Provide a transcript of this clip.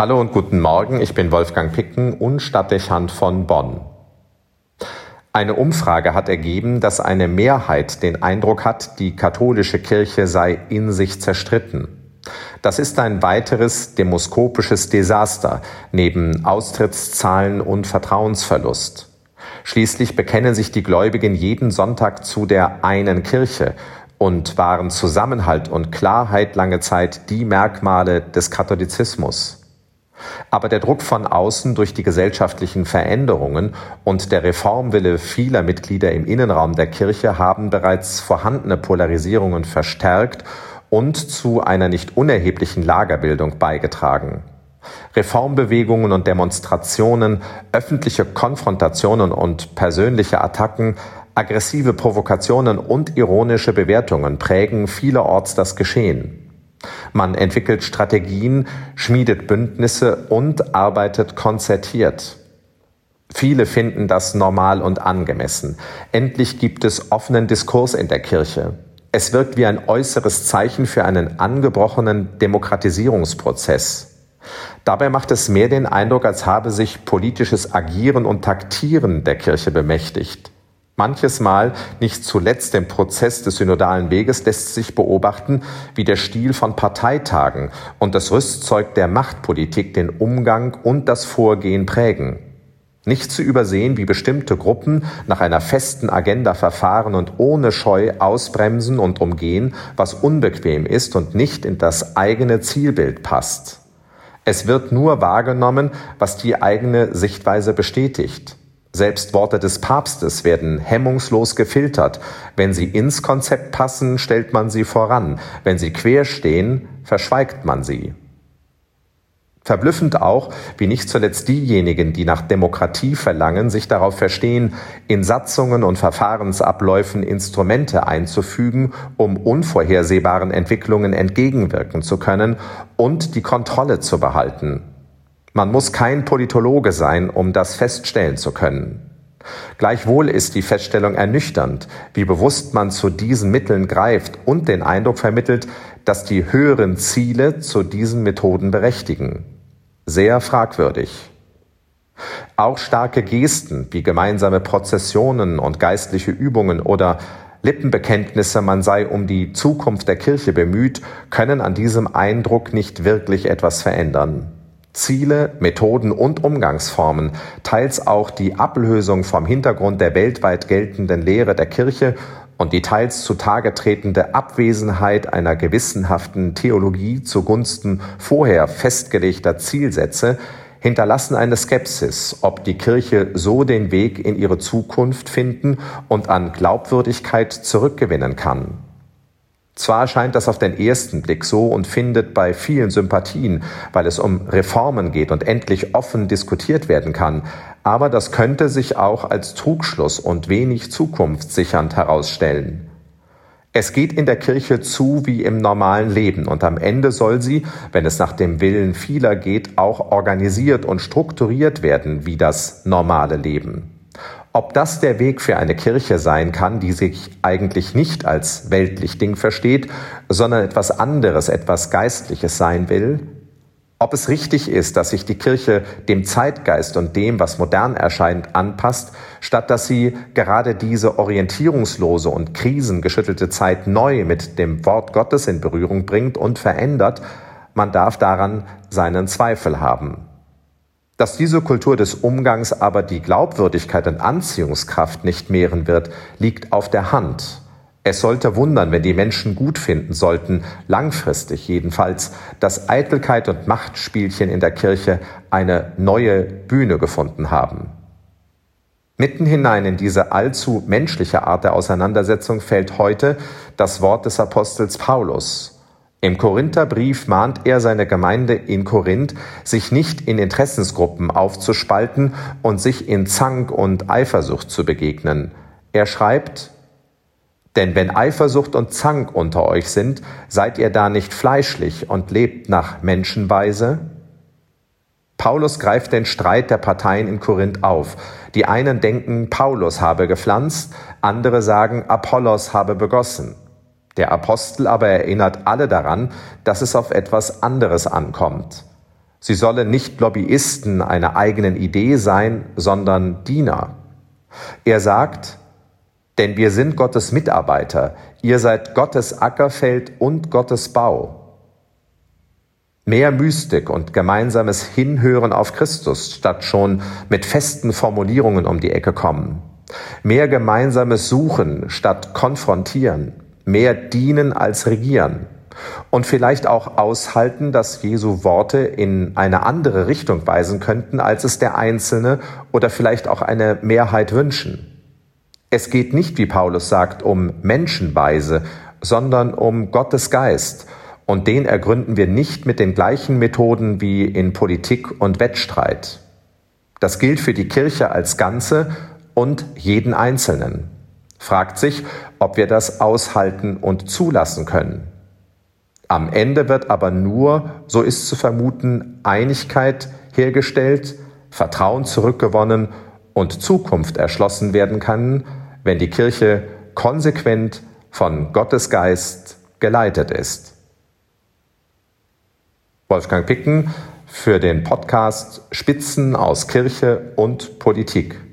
Hallo und guten Morgen, ich bin Wolfgang Picken und Stadtdechant von Bonn. Eine Umfrage hat ergeben, dass eine Mehrheit den Eindruck hat, die katholische Kirche sei in sich zerstritten. Das ist ein weiteres demoskopisches Desaster neben Austrittszahlen und Vertrauensverlust. Schließlich bekennen sich die Gläubigen jeden Sonntag zu der einen Kirche und waren Zusammenhalt und Klarheit lange Zeit die Merkmale des Katholizismus. Aber der Druck von außen durch die gesellschaftlichen Veränderungen und der Reformwille vieler Mitglieder im Innenraum der Kirche haben bereits vorhandene Polarisierungen verstärkt und zu einer nicht unerheblichen Lagerbildung beigetragen. Reformbewegungen und Demonstrationen, öffentliche Konfrontationen und persönliche Attacken, aggressive Provokationen und ironische Bewertungen prägen vielerorts das Geschehen. Man entwickelt Strategien, schmiedet Bündnisse und arbeitet konzertiert. Viele finden das normal und angemessen. Endlich gibt es offenen Diskurs in der Kirche. Es wirkt wie ein äußeres Zeichen für einen angebrochenen Demokratisierungsprozess. Dabei macht es mehr den Eindruck, als habe sich politisches Agieren und Taktieren der Kirche bemächtigt. Manches Mal, nicht zuletzt im Prozess des synodalen Weges, lässt sich beobachten, wie der Stil von Parteitagen und das Rüstzeug der Machtpolitik den Umgang und das Vorgehen prägen. Nicht zu übersehen, wie bestimmte Gruppen nach einer festen Agenda verfahren und ohne Scheu ausbremsen und umgehen, was unbequem ist und nicht in das eigene Zielbild passt. Es wird nur wahrgenommen, was die eigene Sichtweise bestätigt. Selbst Worte des Papstes werden hemmungslos gefiltert. Wenn sie ins Konzept passen, stellt man sie voran. Wenn sie quer stehen, verschweigt man sie. Verblüffend auch, wie nicht zuletzt diejenigen, die nach Demokratie verlangen, sich darauf verstehen, in Satzungen und Verfahrensabläufen Instrumente einzufügen, um unvorhersehbaren Entwicklungen entgegenwirken zu können und die Kontrolle zu behalten. Man muss kein Politologe sein, um das feststellen zu können. Gleichwohl ist die Feststellung ernüchternd, wie bewusst man zu diesen Mitteln greift und den Eindruck vermittelt, dass die höheren Ziele zu diesen Methoden berechtigen. Sehr fragwürdig. Auch starke Gesten wie gemeinsame Prozessionen und geistliche Übungen oder Lippenbekenntnisse, man sei um die Zukunft der Kirche bemüht, können an diesem Eindruck nicht wirklich etwas verändern. Ziele, Methoden und Umgangsformen, teils auch die Ablösung vom Hintergrund der weltweit geltenden Lehre der Kirche und die teils zutage tretende Abwesenheit einer gewissenhaften Theologie zugunsten vorher festgelegter Zielsätze hinterlassen eine Skepsis, ob die Kirche so den Weg in ihre Zukunft finden und an Glaubwürdigkeit zurückgewinnen kann. Zwar scheint das auf den ersten Blick so und findet bei vielen Sympathien, weil es um Reformen geht und endlich offen diskutiert werden kann, aber das könnte sich auch als Trugschluss und wenig zukunftssichernd herausstellen. Es geht in der Kirche zu wie im normalen Leben und am Ende soll sie, wenn es nach dem Willen vieler geht, auch organisiert und strukturiert werden wie das normale Leben. Ob das der Weg für eine Kirche sein kann, die sich eigentlich nicht als weltlich Ding versteht, sondern etwas anderes, etwas Geistliches sein will? Ob es richtig ist, dass sich die Kirche dem Zeitgeist und dem, was modern erscheint, anpasst, statt dass sie gerade diese orientierungslose und krisengeschüttelte Zeit neu mit dem Wort Gottes in Berührung bringt und verändert, man darf daran seinen Zweifel haben. Dass diese Kultur des Umgangs aber die Glaubwürdigkeit und Anziehungskraft nicht mehren wird, liegt auf der Hand. Es sollte wundern, wenn die Menschen gut finden sollten, langfristig jedenfalls, dass Eitelkeit und Machtspielchen in der Kirche eine neue Bühne gefunden haben. Mitten hinein in diese allzu menschliche Art der Auseinandersetzung fällt heute das Wort des Apostels Paulus. Im Korintherbrief mahnt er seine Gemeinde in Korinth, sich nicht in Interessensgruppen aufzuspalten und sich in Zank und Eifersucht zu begegnen. Er schreibt, denn wenn Eifersucht und Zank unter euch sind, seid ihr da nicht fleischlich und lebt nach Menschenweise? Paulus greift den Streit der Parteien in Korinth auf. Die einen denken, Paulus habe gepflanzt, andere sagen, Apollos habe begossen. Der Apostel aber erinnert alle daran, dass es auf etwas anderes ankommt. Sie sollen nicht Lobbyisten einer eigenen Idee sein, sondern Diener. Er sagt, denn wir sind Gottes Mitarbeiter, ihr seid Gottes Ackerfeld und Gottes Bau. Mehr Mystik und gemeinsames Hinhören auf Christus, statt schon mit festen Formulierungen um die Ecke kommen. Mehr gemeinsames Suchen statt konfrontieren. Mehr dienen als regieren. Und vielleicht auch aushalten, dass Jesu Worte in eine andere Richtung weisen könnten, als es der Einzelne oder vielleicht auch eine Mehrheit wünschen. Es geht nicht, wie Paulus sagt, um Menschenweise, sondern um Gottes Geist – und den ergründen wir nicht mit den gleichen Methoden wie in Politik und Wettstreit. Das gilt für die Kirche als Ganze und jeden Einzelnen. Fragt sich, ob wir das aushalten und zulassen können. Am Ende wird aber nur, so ist zu vermuten, Einigkeit hergestellt, Vertrauen zurückgewonnen und Zukunft erschlossen werden kann, wenn die Kirche konsequent von Gottes Geist geleitet ist. Wolfgang Picken für den Podcast Spitzen aus Kirche und Politik.